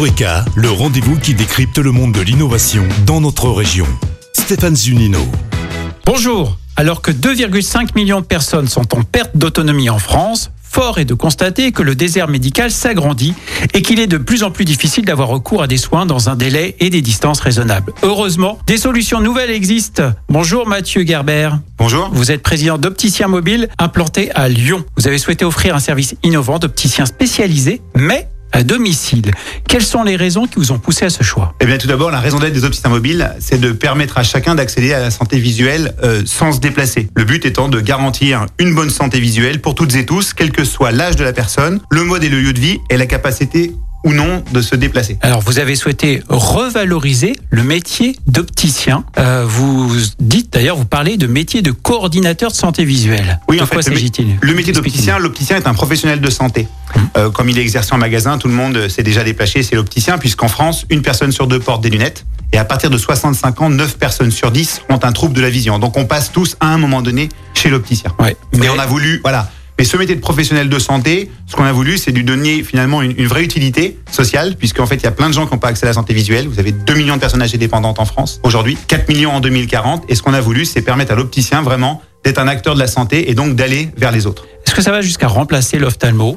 Eureka, le rendez-vous qui décrypte le monde de l'innovation dans notre région. Stéphane Zunino. Bonjour. Alors que 2,5 millions de personnes sont en perte d'autonomie en France, fort est de constater que le désert médical s'agrandit et qu'il est de plus en plus difficile d'avoir recours à des soins dans un délai et des distances raisonnables. Heureusement, des solutions nouvelles existent. Bonjour Mathieu Gerber. Bonjour. Vous êtes président d'Opticien Mobile implanté à Lyon. Vous avez souhaité offrir un service innovant d'opticien spécialisé, mais à domicile. Quelles sont les raisons qui vous ont poussé à ce choix? Eh bien, tout d'abord, la raison d'être des opticiens mobiles, c'est de permettre à chacun d'accéder à la santé visuelle euh, sans se déplacer. Le but étant de garantir une bonne santé visuelle pour toutes et tous, quel que soit l'âge de la personne, le mode et le lieu de vie et la capacité ou non de se déplacer. Alors, vous avez souhaité revaloriser le métier d'opticien. Euh, vous dites d'ailleurs, vous parlez de métier de coordinateur de santé visuelle. Oui, de en quoi s'agit-il? le métier d'opticien, l'opticien est un professionnel de santé. Hum. Euh, comme il est exercé en magasin, tout le monde s'est déjà déplacé, c'est l'opticien, puisqu'en France, une personne sur deux porte des lunettes. Et à partir de 65 ans, 9 personnes sur 10 ont un trouble de la vision. Donc on passe tous à un moment donné chez l'opticien. Ouais, mais- on a voulu, voilà. Mais ce métier de professionnel de santé, ce qu'on a voulu, c'est lui donner finalement une, une vraie utilité sociale, puisqu'en fait, il y a plein de gens qui n'ont pas accès à la santé visuelle. Vous avez 2 millions de personnes âgées dépendantes en France aujourd'hui, 4 millions en 2040. Et ce qu'on a voulu, c'est permettre à l'opticien vraiment d'être un acteur de la santé et donc d'aller vers les autres. Est-ce que ça va jusqu'à remplacer l'ophtalmo?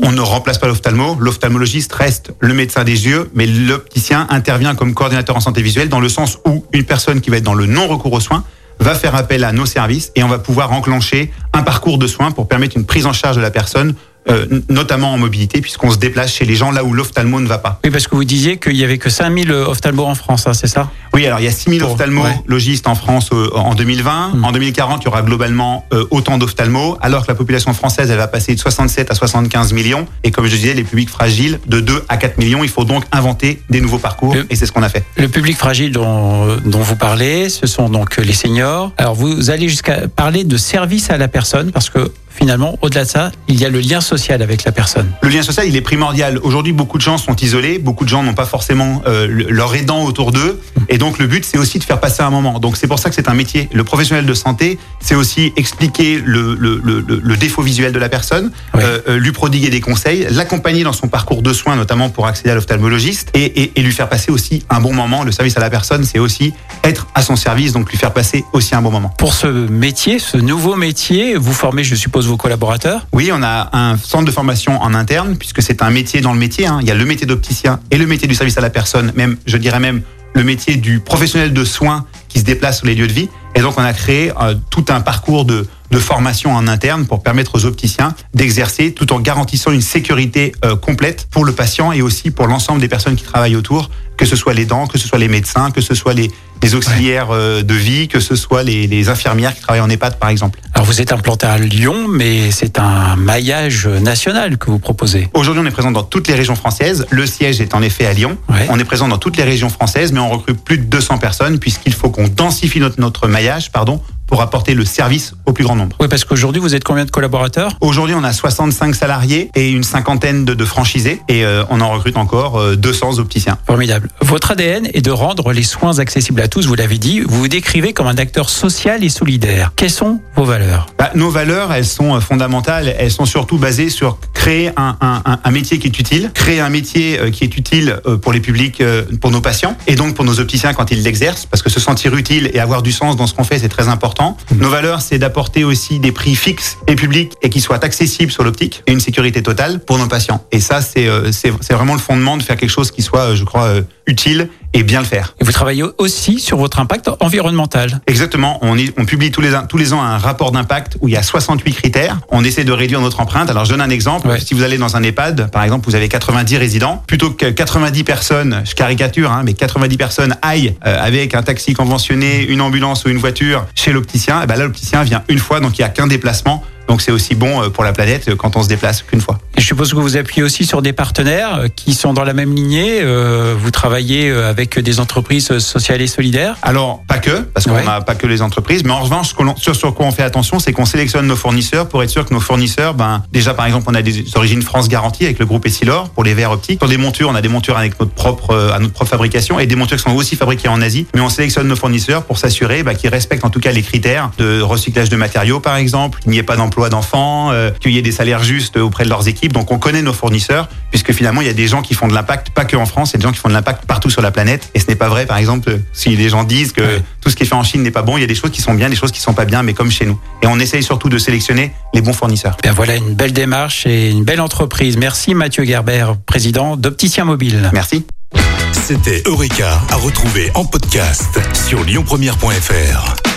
On ne remplace pas l'ophtalmo. L'ophtalmologiste reste le médecin des yeux, mais l'opticien intervient comme coordinateur en santé visuelle dans le sens où une personne qui va être dans le non-recours aux soins va faire appel à nos services et on va pouvoir enclencher un parcours de soins pour permettre une prise en charge de la personne, euh, notamment en mobilité, puisqu'on se déplace chez les gens là où l'ophtalmo ne va pas. Oui, parce que vous disiez qu'il y avait que 5000 ophtalmos en France, hein, c'est ça? Oui, alors il y a 6000 Pour- ophtalmologistes en France euh, en 2020. Mm. En 2040, il y aura globalement euh, autant d'ophtalmos, alors que la population française, elle va passer de 67 à 75 millions. Et comme je disais, les publics fragiles, de 2 à 4 millions. Il faut donc inventer des nouveaux parcours, Le- et c'est ce qu'on a fait. Le public fragile dont, dont vous parlez, ce sont donc les seniors. Alors vous allez jusqu'à parler de service à la personne parce que finalement, au-delà de ça, il y a le lien social avec la personne. Le lien social, il est primordial. Aujourd'hui, beaucoup de gens sont isolés, beaucoup de gens n'ont pas forcément euh, le- leur aidant autour d'eux, et donc le but, c'est aussi de faire passer un moment. Donc c'est pour ça que c'est un métier. Le professionnel de santé, c'est aussi expliquer le, le, le, le- le défaut visuel de la personne, Oui. euh, euh, lui prodiguer des conseils, l'accompagner dans son parcours de soins, notamment pour accéder à l'ophtalmologiste, et, et, et lui faire passer aussi un bon moment. Le service à la personne, c'est aussi être à son service, donc lui faire passer aussi un bon moment. Pour ce métier, ce nouveau métier, vous formez, je suppose, vos collaborateurs. Oui, on a un centre de formation en interne, puisque c'est un métier dans le métier. hein. Il y a le métier d'opticien et le métier du service à la personne, même, je dirais même, le métier du professionnel de soins qui se déplace sur les lieux de vie. Et donc, on a créé euh, tout un parcours de, de formation en interne pour permettre aux opticiens d'exercer tout en garantissant une sécurité euh, complète pour le patient et aussi pour l'ensemble des personnes qui travaillent autour, que ce soit les dents, que ce soit les médecins, que ce soit les, les auxiliaires euh, de vie, que ce soit les, les infirmières qui travaillent en EHPAD, par exemple. Alors vous êtes implanté à Lyon, mais c'est un maillage national que vous proposez. Aujourd'hui, on est présent dans toutes les régions françaises. Le siège est en effet à Lyon. Ouais. On est présent dans toutes les régions françaises, mais on recrute plus de 200 personnes puisqu'il faut qu'on densifie notre, notre maillage, pardon, pour apporter le service au plus grand nombre. Oui, parce qu'aujourd'hui, vous êtes combien de collaborateurs? Aujourd'hui, on a 65 salariés et une cinquantaine de, de franchisés et euh, on en recrute encore euh, 200 opticiens. Formidable. Votre ADN est de rendre les soins accessibles à tous, vous l'avez dit. Vous vous décrivez comme un acteur social et solidaire. Quelles sont vos valeurs? Bah, nos valeurs, elles sont euh, fondamentales. Elles sont surtout basées sur créer un, un- un- un métier qui est utile, créer un métier euh, qui est utile euh, pour les publics, euh, pour nos patients et donc pour nos opticiens quand ils l'exercent, parce que se sentir utile et avoir du sens dans ce qu'on fait, c'est très important. Nos valeurs, c'est d'apporter aussi des prix fixes et publics et qui soient accessibles sur l'optique et une sécurité totale pour nos patients. Et ça, c'est euh, vraiment le fondement de faire quelque chose qui soit, euh, je crois, euh, utile et bien le faire. Et vous travaillez aussi sur votre impact environnemental. Exactement. On, publie tous les, ans- tous les ans un rapport d'impact où il y a 68 critères. On essaie de réduire notre empreinte. Alors, je donne un exemple. Ouais. Si vous allez dans un EHPAD, par exemple, vous avez 90 résidents. Plutôt que 90 personnes, je caricature, hein, mais 90 personnes aillent euh, avec un taxi conventionné, une ambulance ou une voiture chez l'opticien, et ben là, l'opticien vient une fois, donc il n'y a qu'un déplacement. Donc, c'est aussi bon euh, pour la planète euh, quand on se déplace qu'une fois. Et je suppose que vous appuyez aussi sur des partenaires euh, qui sont dans la même lignée. Vous travaillez avec des entreprises sociales et solidaires? Alors, pas que, parce qu'on Ouais. n'a pas que les entreprises, mais en revanche, sur, sur quoi on fait attention, c'est qu'on sélectionne nos fournisseurs pour être sûr que nos fournisseurs, ben, déjà par exemple, on a des origines France garanties avec le groupe Essilor pour les verres optiques. Sur des montures, on a des montures avec notre propre, à notre propre fabrication et des montures qui sont aussi fabriquées en Asie. Mais on sélectionne nos fournisseurs pour s'assurer ben, qu'ils respectent en tout cas les critères de recyclage de matériaux, par exemple, qu'il n'y ait pas d'emploi d'enfants, euh, qu'il y ait des salaires justes auprès de leurs équipes. Donc on connaît nos fournisseurs, puisque finalement il y a des gens qui font de l'impact, pas que en France, il y a des gens qui font de l'impact partout sur la planète. Et ce n'est pas vrai, par exemple, si les gens disent que Ouais. tout ce qui est fait en Chine n'est pas bon, il y a des choses qui sont bien, des choses qui sont pas bien, mais comme chez nous. Et on essaye surtout de sélectionner les bons fournisseurs. Ben voilà une belle démarche et une belle entreprise. Merci Mathieu Gerber, président d'Opticien Mobile. Merci. C'était Eureka à retrouver en podcast sur lyonpremière.fr.